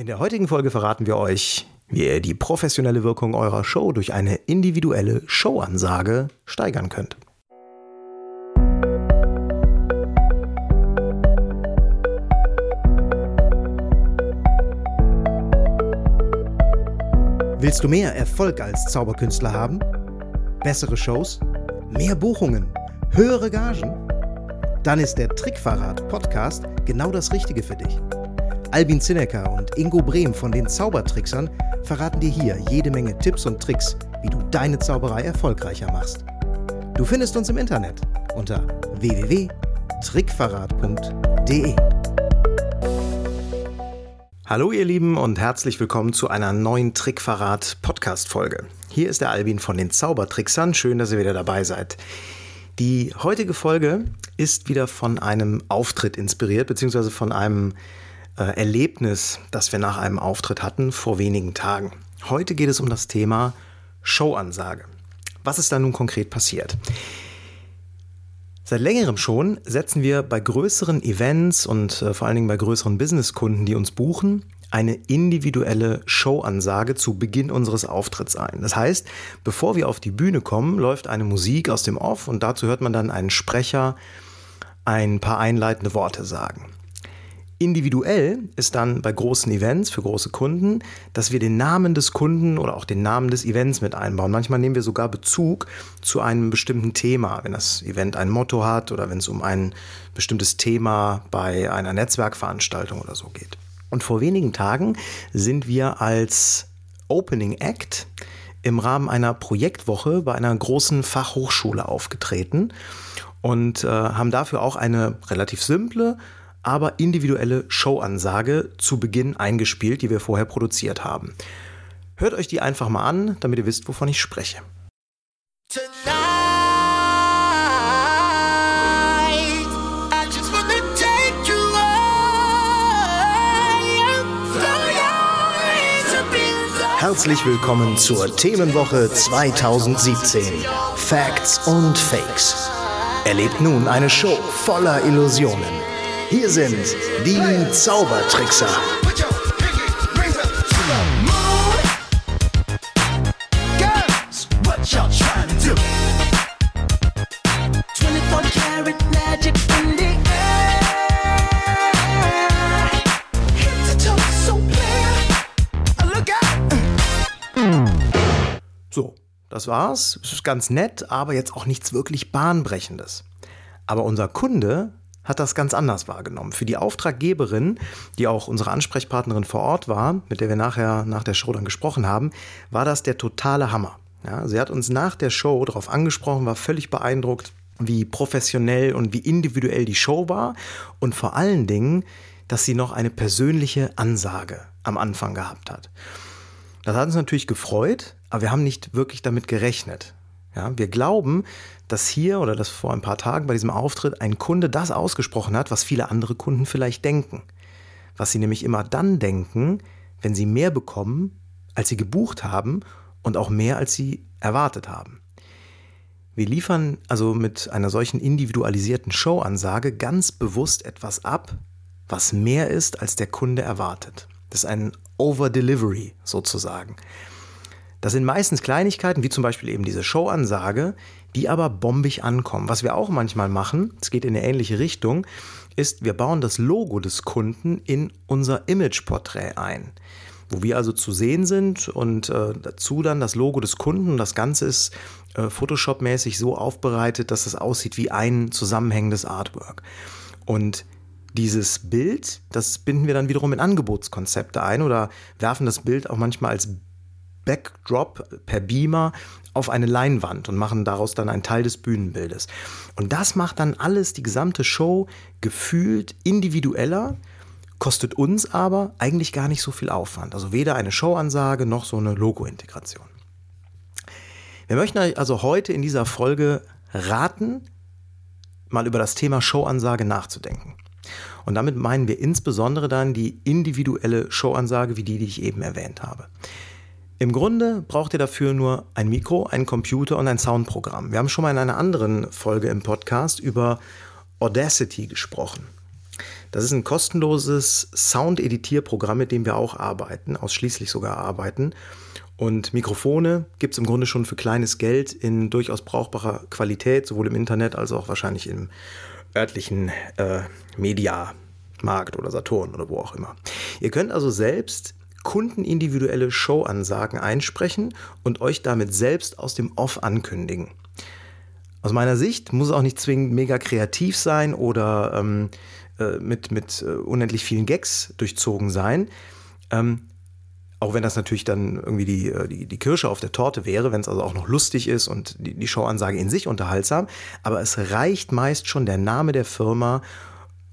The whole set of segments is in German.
In der heutigen Folge verraten wir euch, wie ihr die professionelle Wirkung eurer Show durch eine individuelle Showansage steigern könnt. Willst du mehr Erfolg als Zauberkünstler haben? Bessere Shows? Mehr Buchungen? Höhere Gagen? Dann ist der Trickverrat Podcast genau das Richtige für dich. Albin Zinecker und Ingo Brehm von den Zaubertricksern verraten dir hier jede Menge Tipps und Tricks, wie du deine Zauberei erfolgreicher machst. Du findest uns im Internet unter www.trickverrat.de. Hallo ihr Lieben und herzlich willkommen zu einer neuen Trickverrat Podcast Folge. Hier ist der Albin von den Zaubertricksern. Schön, dass ihr wieder dabei seid. Die heutige Folge ist wieder von einem Auftritt inspiriert, beziehungsweise von einem äh, Erlebnis, das wir nach einem Auftritt hatten vor wenigen Tagen. Heute geht es um das Thema Showansage. Was ist da nun konkret passiert? Seit längerem schon setzen wir bei größeren Events und äh, vor allen Dingen bei größeren Businesskunden, die uns buchen, eine individuelle Showansage zu Beginn unseres Auftritts ein. Das heißt, bevor wir auf die Bühne kommen, läuft eine Musik aus dem Off und dazu hört man dann einen Sprecher ein paar einleitende Worte sagen. Individuell ist dann bei großen Events für große Kunden, dass wir den Namen des Kunden oder auch den Namen des Events mit einbauen. Manchmal nehmen wir sogar Bezug zu einem bestimmten Thema, wenn das Event ein Motto hat oder wenn es um ein bestimmtes Thema bei einer Netzwerkveranstaltung oder so geht. Und vor wenigen Tagen sind wir als Opening Act im Rahmen einer Projektwoche bei einer großen Fachhochschule aufgetreten und äh, haben dafür auch eine relativ simple, aber individuelle Showansage zu Beginn eingespielt, die wir vorher produziert haben. Hört euch die einfach mal an, damit ihr wisst, wovon ich spreche. Herzlich willkommen zur Themenwoche 2017. Facts und Fakes. Erlebt nun eine Show voller Illusionen. Hier sind die Zaubertrickser. So, das war's. Es ist ganz nett, aber jetzt auch nichts wirklich Bahnbrechendes. Aber unser Kunde hat das ganz anders wahrgenommen. Für die Auftraggeberin, die auch unsere Ansprechpartnerin vor Ort war, mit der wir nachher nach der Show dann gesprochen haben, war das der totale Hammer. Ja, sie hat uns nach der Show darauf angesprochen, war völlig beeindruckt, wie professionell und wie individuell die Show war und vor allen Dingen, dass sie noch eine persönliche Ansage am Anfang gehabt hat. Das hat uns natürlich gefreut, aber wir haben nicht wirklich damit gerechnet. Ja, wir glauben, dass hier oder dass vor ein paar Tagen bei diesem Auftritt ein Kunde das ausgesprochen hat, was viele andere Kunden vielleicht denken. Was sie nämlich immer dann denken, wenn sie mehr bekommen, als sie gebucht haben und auch mehr, als sie erwartet haben. Wir liefern also mit einer solchen individualisierten Showansage ganz bewusst etwas ab, was mehr ist, als der Kunde erwartet. Das ist ein Over-Delivery sozusagen. Das sind meistens Kleinigkeiten, wie zum Beispiel eben diese Showansage, die aber bombig ankommen. Was wir auch manchmal machen, es geht in eine ähnliche Richtung, ist, wir bauen das Logo des Kunden in unser Imageporträt ein. Wo wir also zu sehen sind und äh, dazu dann das Logo des Kunden. Das Ganze ist äh, Photoshop-mäßig so aufbereitet, dass es aussieht wie ein zusammenhängendes Artwork. Und dieses Bild, das binden wir dann wiederum in Angebotskonzepte ein oder werfen das Bild auch manchmal als Backdrop per Beamer auf eine Leinwand und machen daraus dann einen Teil des Bühnenbildes. Und das macht dann alles, die gesamte Show, gefühlt individueller, kostet uns aber eigentlich gar nicht so viel Aufwand. Also weder eine Showansage noch so eine Logo-Integration. Wir möchten euch also heute in dieser Folge raten, mal über das Thema Showansage nachzudenken. Und damit meinen wir insbesondere dann die individuelle Showansage, wie die, die ich eben erwähnt habe. Im Grunde braucht ihr dafür nur ein Mikro, einen Computer und ein Soundprogramm. Wir haben schon mal in einer anderen Folge im Podcast über Audacity gesprochen. Das ist ein kostenloses Sound-Editierprogramm, mit dem wir auch arbeiten, ausschließlich sogar arbeiten. Und Mikrofone gibt es im Grunde schon für kleines Geld in durchaus brauchbarer Qualität, sowohl im Internet als auch wahrscheinlich im örtlichen äh, Mediamarkt oder Saturn oder wo auch immer. Ihr könnt also selbst kundenindividuelle Showansagen einsprechen und euch damit selbst aus dem Off ankündigen. Aus meiner Sicht muss es auch nicht zwingend mega kreativ sein oder ähm, äh, mit, mit äh, unendlich vielen Gags durchzogen sein. Ähm, auch wenn das natürlich dann irgendwie die, äh, die, die Kirsche auf der Torte wäre, wenn es also auch noch lustig ist und die, die Showansage in sich unterhaltsam. Aber es reicht meist schon der Name der Firma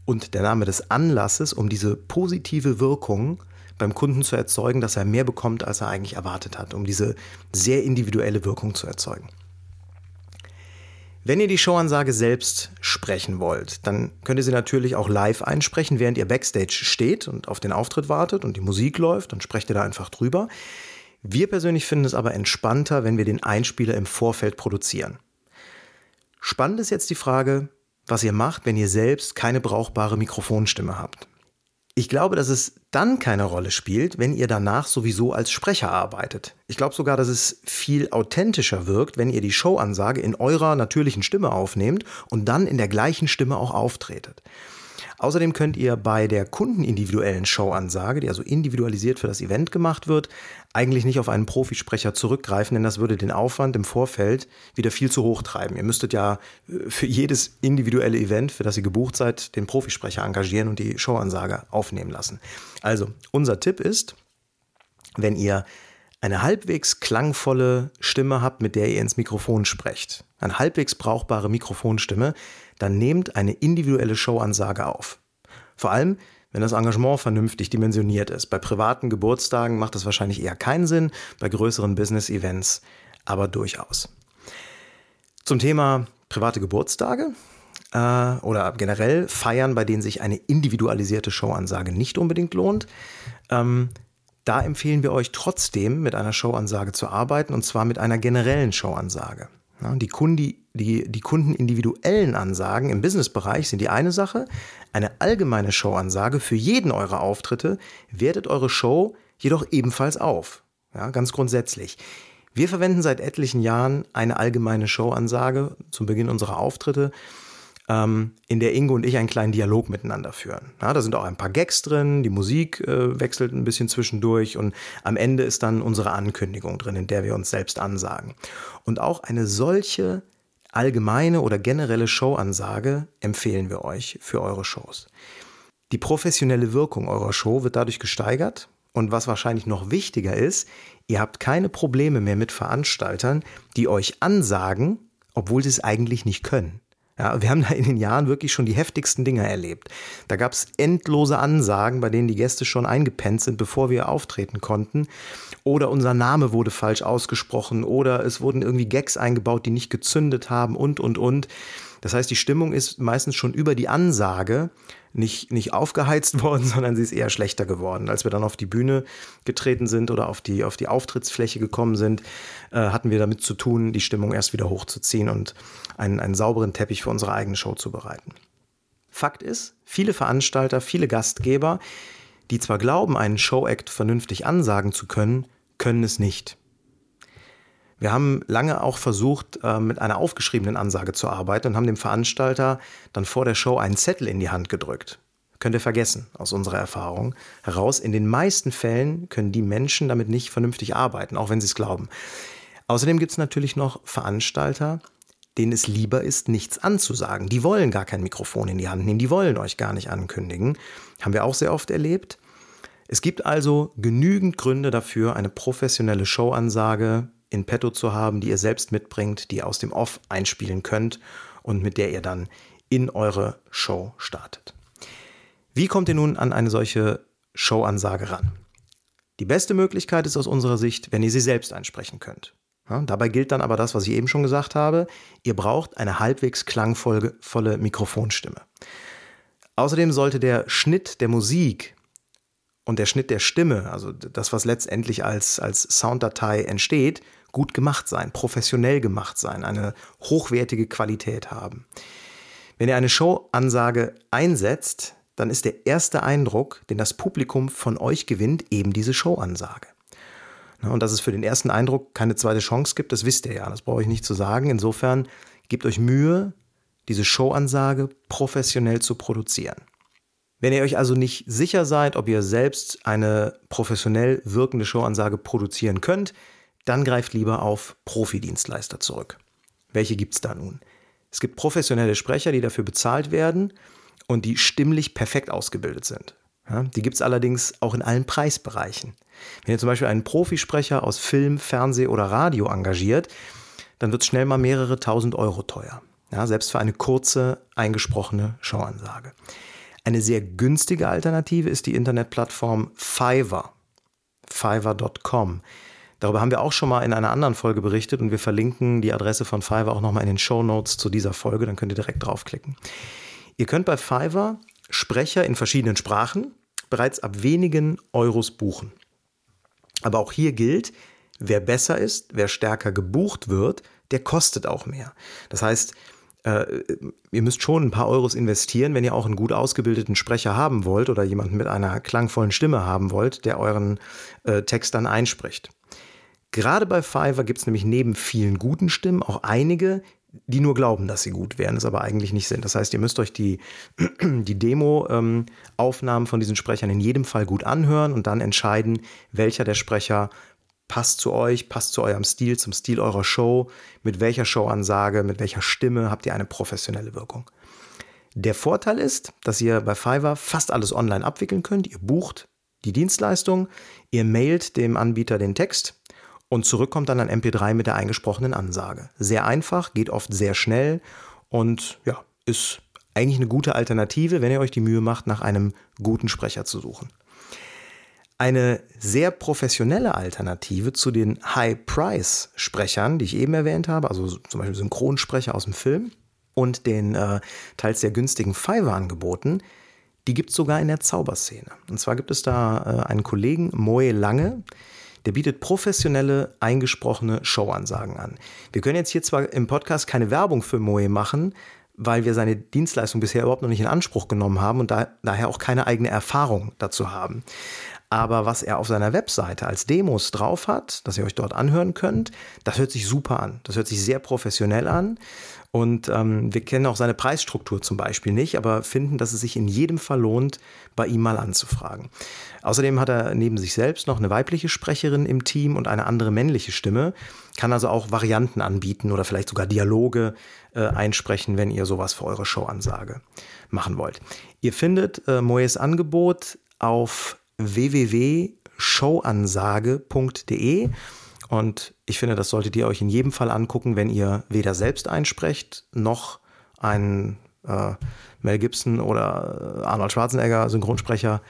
und der Name des Anlasses, um diese positive Wirkung beim Kunden zu erzeugen, dass er mehr bekommt, als er eigentlich erwartet hat, um diese sehr individuelle Wirkung zu erzeugen. Wenn ihr die Showansage selbst sprechen wollt, dann könnt ihr sie natürlich auch live einsprechen, während ihr backstage steht und auf den Auftritt wartet und die Musik läuft, dann sprecht ihr da einfach drüber. Wir persönlich finden es aber entspannter, wenn wir den Einspieler im Vorfeld produzieren. Spannend ist jetzt die Frage, was ihr macht, wenn ihr selbst keine brauchbare Mikrofonstimme habt. Ich glaube, dass es dann keine Rolle spielt, wenn ihr danach sowieso als Sprecher arbeitet. Ich glaube sogar, dass es viel authentischer wirkt, wenn ihr die Showansage in eurer natürlichen Stimme aufnehmt und dann in der gleichen Stimme auch auftretet. Außerdem könnt ihr bei der kundenindividuellen Showansage, die also individualisiert für das Event gemacht wird, eigentlich nicht auf einen Profisprecher zurückgreifen, denn das würde den Aufwand im Vorfeld wieder viel zu hoch treiben. Ihr müsstet ja äh, für jedes individuelle Event, für das ihr gebucht seid, den Profisprecher engagieren und die Showansage aufnehmen lassen. Also, unser Tipp ist, wenn ihr eine halbwegs klangvolle Stimme habt, mit der ihr ins Mikrofon sprecht, eine halbwegs brauchbare Mikrofonstimme, dann nehmt eine individuelle Showansage auf. Vor allem, wenn das Engagement vernünftig dimensioniert ist. Bei privaten Geburtstagen macht das wahrscheinlich eher keinen Sinn, bei größeren Business-Events aber durchaus. Zum Thema private Geburtstage äh, oder generell Feiern, bei denen sich eine individualisierte Showansage nicht unbedingt lohnt. Ähm, da empfehlen wir euch trotzdem mit einer Showansage zu arbeiten und zwar mit einer generellen Showansage. Die, Kundi, die, die kundenindividuellen Ansagen im Businessbereich sind die eine Sache. Eine allgemeine Showansage für jeden eurer Auftritte wertet eure Show jedoch ebenfalls auf. Ja, ganz grundsätzlich. Wir verwenden seit etlichen Jahren eine allgemeine Showansage zum Beginn unserer Auftritte ähm, in der Ingo und ich einen kleinen Dialog miteinander führen. Ja, da sind auch ein paar Gags drin, die Musik äh, wechselt ein bisschen zwischendurch und am Ende ist dann unsere Ankündigung drin, in der wir uns selbst ansagen. Und auch eine solche allgemeine oder generelle Showansage empfehlen wir euch für eure Shows. Die professionelle Wirkung eurer Show wird dadurch gesteigert und was wahrscheinlich noch wichtiger ist, ihr habt keine Probleme mehr mit Veranstaltern, die euch ansagen, obwohl sie es eigentlich nicht können. Ja, wir haben da in den Jahren wirklich schon die heftigsten Dinge erlebt. Da gab es endlose Ansagen, bei denen die Gäste schon eingepennt sind, bevor wir auftreten konnten. Oder unser Name wurde falsch ausgesprochen oder es wurden irgendwie Gags eingebaut, die nicht gezündet haben und, und, und. Das heißt, die Stimmung ist meistens schon über die Ansage nicht, nicht aufgeheizt worden, sondern sie ist eher schlechter geworden. Als wir dann auf die Bühne getreten sind oder auf die, auf die Auftrittsfläche gekommen sind, äh, hatten wir damit zu tun, die Stimmung erst wieder hochzuziehen und einen, einen sauberen Teppich für unsere eigene Show zu bereiten. Fakt ist, viele Veranstalter, viele Gastgeber, die zwar glauben, einen Showact vernünftig ansagen zu können, können es nicht. Wir haben lange auch versucht, äh, mit einer aufgeschriebenen Ansage zu arbeiten und haben dem Veranstalter dann vor der Show einen Zettel in die Hand gedrückt. Könnt ihr vergessen, aus unserer Erfahrung heraus. In den meisten Fällen können die Menschen damit nicht vernünftig arbeiten, auch wenn sie es glauben. Außerdem gibt es natürlich noch Veranstalter, denen es lieber ist, nichts anzusagen. Die wollen gar kein Mikrofon in die Hand nehmen, die wollen euch gar nicht ankündigen. Haben wir auch sehr oft erlebt. Es gibt also genügend Gründe dafür, eine professionelle Showansage in petto zu haben, die ihr selbst mitbringt, die ihr aus dem Off einspielen könnt und mit der ihr dann in eure Show startet. Wie kommt ihr nun an eine solche Showansage ran? Die beste Möglichkeit ist aus unserer Sicht, wenn ihr sie selbst einsprechen könnt. Ja, dabei gilt dann aber das, was ich eben schon gesagt habe. Ihr braucht eine halbwegs klangvolle Mikrofonstimme. Außerdem sollte der Schnitt der Musik und der Schnitt der Stimme, also das, was letztendlich als, als Sounddatei entsteht, gut gemacht sein, professionell gemacht sein, eine hochwertige Qualität haben. Wenn ihr eine Showansage einsetzt, dann ist der erste Eindruck, den das Publikum von euch gewinnt, eben diese Showansage. Und dass es für den ersten Eindruck keine zweite Chance gibt, das wisst ihr ja, das brauche ich nicht zu sagen. Insofern gebt euch Mühe, diese Showansage professionell zu produzieren. Wenn ihr euch also nicht sicher seid, ob ihr selbst eine professionell wirkende Showansage produzieren könnt, dann greift lieber auf Profidienstleister zurück. Welche gibt es da nun? Es gibt professionelle Sprecher, die dafür bezahlt werden und die stimmlich perfekt ausgebildet sind. Ja, die gibt es allerdings auch in allen Preisbereichen. Wenn ihr zum Beispiel einen Profisprecher aus Film, Fernseh oder Radio engagiert, dann wird es schnell mal mehrere tausend Euro teuer. Ja, selbst für eine kurze, eingesprochene Showansage. Eine sehr günstige Alternative ist die Internetplattform Fiverr. Fiverr.com. Darüber haben wir auch schon mal in einer anderen Folge berichtet und wir verlinken die Adresse von Fiverr auch nochmal in den Show Notes zu dieser Folge, dann könnt ihr direkt draufklicken. Ihr könnt bei Fiverr Sprecher in verschiedenen Sprachen bereits ab wenigen Euros buchen. Aber auch hier gilt, wer besser ist, wer stärker gebucht wird, der kostet auch mehr. Das heißt, äh, ihr müsst schon ein paar Euros investieren, wenn ihr auch einen gut ausgebildeten Sprecher haben wollt oder jemanden mit einer klangvollen Stimme haben wollt, der euren äh, Text dann einspricht. Gerade bei Fiverr gibt es nämlich neben vielen guten Stimmen auch einige, die nur glauben, dass sie gut wären, es aber eigentlich nicht sind. Das heißt, ihr müsst euch die, die Demo-Aufnahmen ähm, von diesen Sprechern in jedem Fall gut anhören und dann entscheiden, welcher der Sprecher passt zu euch, passt zu eurem Stil, zum Stil eurer Show, mit welcher Showansage, mit welcher Stimme habt ihr eine professionelle Wirkung. Der Vorteil ist, dass ihr bei Fiverr fast alles online abwickeln könnt. Ihr bucht die Dienstleistung, ihr mailt dem Anbieter den Text und zurückkommt dann ein MP3 mit der eingesprochenen Ansage. Sehr einfach, geht oft sehr schnell und ja, ist eigentlich eine gute Alternative, wenn ihr euch die Mühe macht, nach einem guten Sprecher zu suchen. Eine sehr professionelle Alternative zu den High-Price-Sprechern, die ich eben erwähnt habe, also zum Beispiel Synchronsprecher aus dem Film und den äh, teils sehr günstigen Fiverr-Angeboten, die gibt es sogar in der Zauberszene. Und zwar gibt es da äh, einen Kollegen, Moe Lange, der bietet professionelle, eingesprochene Showansagen an. Wir können jetzt hier zwar im Podcast keine Werbung für Moe machen, weil wir seine Dienstleistung bisher überhaupt noch nicht in Anspruch genommen haben und da, daher auch keine eigene Erfahrung dazu haben. Aber was er auf seiner Webseite als Demos drauf hat, dass ihr euch dort anhören könnt, das hört sich super an. Das hört sich sehr professionell an. Und ähm, wir kennen auch seine Preisstruktur zum Beispiel nicht, aber finden, dass es sich in jedem Fall lohnt, bei ihm mal anzufragen. Außerdem hat er neben sich selbst noch eine weibliche Sprecherin im Team und eine andere männliche Stimme, kann also auch Varianten anbieten oder vielleicht sogar Dialoge äh, einsprechen, wenn ihr sowas für eure Showansage machen wollt. Ihr findet äh, Moes Angebot auf www.showansage.de und ich finde, das solltet ihr euch in jedem Fall angucken, wenn ihr weder selbst einsprecht, noch einen äh, Mel Gibson oder äh, Arnold Schwarzenegger Synchronsprecher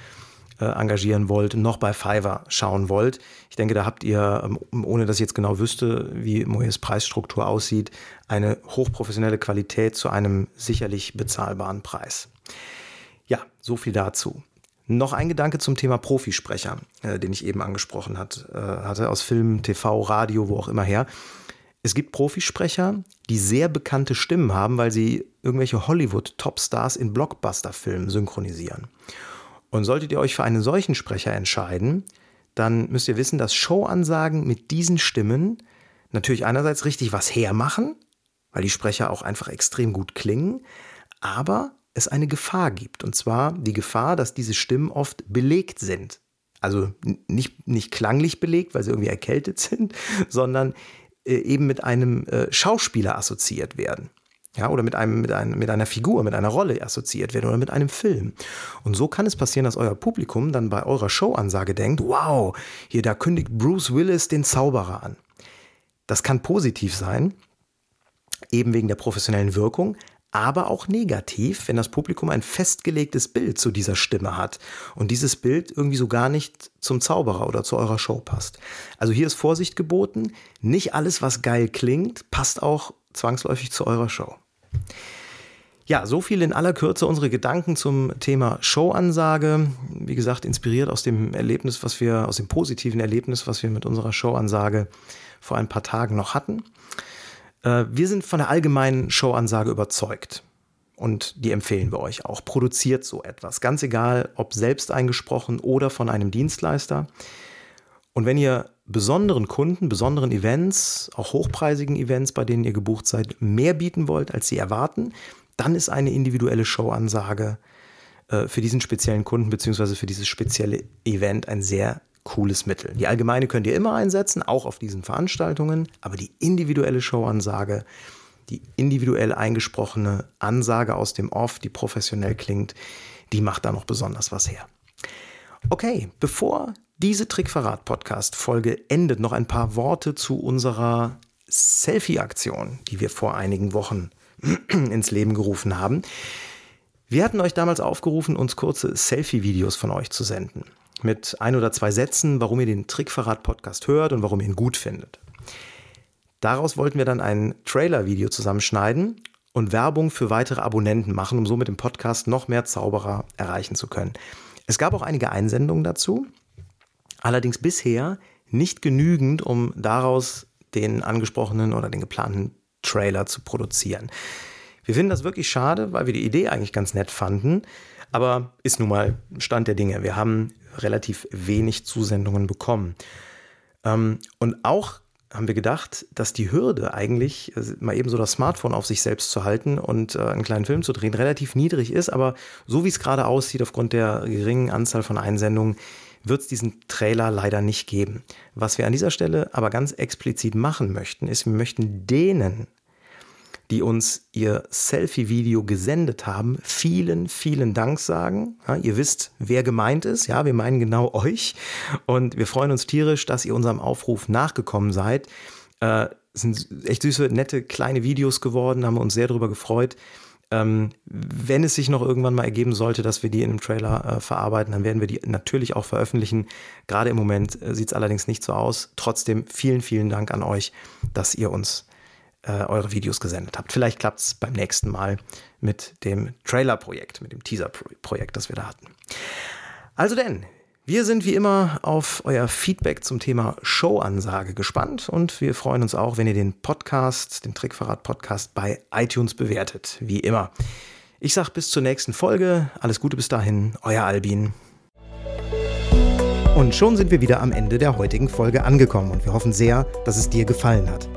äh, engagieren wollt, noch bei Fiverr schauen wollt. Ich denke, da habt ihr, ähm, ohne dass ich jetzt genau wüsste, wie Moes Preisstruktur aussieht, eine hochprofessionelle Qualität zu einem sicherlich bezahlbaren Preis. Ja, so viel dazu. Noch ein Gedanke zum Thema Profisprecher, äh, den ich eben angesprochen hat, äh, hatte, aus Film, TV, Radio, wo auch immer her. Es gibt Profisprecher, die sehr bekannte Stimmen haben, weil sie irgendwelche Hollywood-Topstars in Blockbuster-Filmen synchronisieren. Und solltet ihr euch für einen solchen Sprecher entscheiden, dann müsst ihr wissen, dass Showansagen mit diesen Stimmen natürlich einerseits richtig was hermachen, weil die Sprecher auch einfach extrem gut klingen, aber es eine Gefahr gibt. Und zwar die Gefahr, dass diese Stimmen oft belegt sind. Also nicht, nicht klanglich belegt, weil sie irgendwie erkältet sind, sondern äh, eben mit einem äh, Schauspieler assoziiert werden. Ja, oder mit, einem, mit, einem, mit einer Figur, mit einer Rolle assoziiert werden oder mit einem Film. Und so kann es passieren, dass euer Publikum dann bei eurer Showansage denkt, wow, hier, da kündigt Bruce Willis den Zauberer an. Das kann positiv sein, eben wegen der professionellen Wirkung, aber auch negativ, wenn das Publikum ein festgelegtes Bild zu dieser Stimme hat und dieses Bild irgendwie so gar nicht zum Zauberer oder zu eurer Show passt. Also hier ist Vorsicht geboten. Nicht alles, was geil klingt, passt auch zwangsläufig zu eurer Show. Ja, so viel in aller Kürze unsere Gedanken zum Thema Showansage. Wie gesagt, inspiriert aus dem Erlebnis, was wir, aus dem positiven Erlebnis, was wir mit unserer Showansage vor ein paar Tagen noch hatten. Äh, wir sind von der allgemeinen Showansage überzeugt. und die empfehlen wir euch auch. Produziert so etwas. Ganz egal, ob selbst eingesprochen oder von einem Dienstleister. Und wenn ihr besonderen Kunden, besonderen Events, auch hochpreisigen Events, bei denen ihr gebucht seid, mehr bieten wollt, als sie erwarten, dann ist eine individuelle Showansage äh, für diesen speziellen Kunden bzw. für dieses spezielle Event ein sehr cooles Mittel. Die allgemeine könnt ihr immer einsetzen, auch auf diesen Veranstaltungen, aber die individuelle Showansage, die individuell eingesprochene Ansage aus dem Off, die professionell klingt, die macht da noch besonders was her. Okay, bevor diese Trickverrat-Podcast-Folge endet, noch ein paar Worte zu unserer Selfie-Aktion, die wir vor einigen Wochen ins Leben gerufen haben. Wir hatten euch damals aufgerufen, uns kurze Selfie-Videos von euch zu senden. Mit ein oder zwei Sätzen, warum ihr den Trickverrat-Podcast hört und warum ihr ihn gut findet. Daraus wollten wir dann ein Trailer-Video zusammenschneiden und Werbung für weitere Abonnenten machen, um so mit dem Podcast noch mehr Zauberer erreichen zu können. Es gab auch einige Einsendungen dazu. Allerdings bisher nicht genügend, um daraus den angesprochenen oder den geplanten Trailer zu produzieren. Wir finden das wirklich schade, weil wir die Idee eigentlich ganz nett fanden. Aber ist nun mal Stand der Dinge. Wir haben relativ wenig Zusendungen bekommen. Ähm, und auch haben wir gedacht, dass die Hürde eigentlich, äh, mal eben so das Smartphone auf sich selbst zu halten und äh, einen kleinen Film zu drehen, relativ niedrig ist. Aber so wie es gerade aussieht, aufgrund der geringen Anzahl von Einsendungen, wird es diesen Trailer leider nicht geben. Was wir an dieser Stelle aber ganz explizit machen möchten, ist, wir möchten denen, die uns ihr Selfie-Video gesendet haben, vielen, vielen Dank sagen. Ja, ihr wisst, wer gemeint ist. Ja, wir meinen genau euch. Und wir freuen uns tierisch, dass ihr unserem Aufruf nachgekommen seid. Äh, sind echt süße, nette, kleine Videos geworden, haben wir uns sehr darüber gefreut. Ähm, wenn es sich noch irgendwann mal ergeben sollte, dass wir die in einem Trailer äh, verarbeiten, dann werden wir die natürlich auch veröffentlichen. Gerade im Moment äh, sieht es allerdings nicht so aus. Trotzdem vielen, vielen Dank an euch, dass ihr uns äh, eure Videos gesendet habt. Vielleicht klappt es beim nächsten Mal mit dem Trailer-Projekt, mit dem Teaser-Projekt, das wir da hatten. Also denn, wir sind wie immer auf euer Feedback zum Thema Showansage gespannt und wir freuen uns auch, wenn ihr den Podcast, den Trickverrat-Podcast bei iTunes bewertet, wie immer. Ich sage bis zur nächsten Folge. Alles Gute bis dahin, euer Albin. Und schon sind wir wieder am Ende der heutigen Folge angekommen und wir hoffen sehr, dass es dir gefallen hat.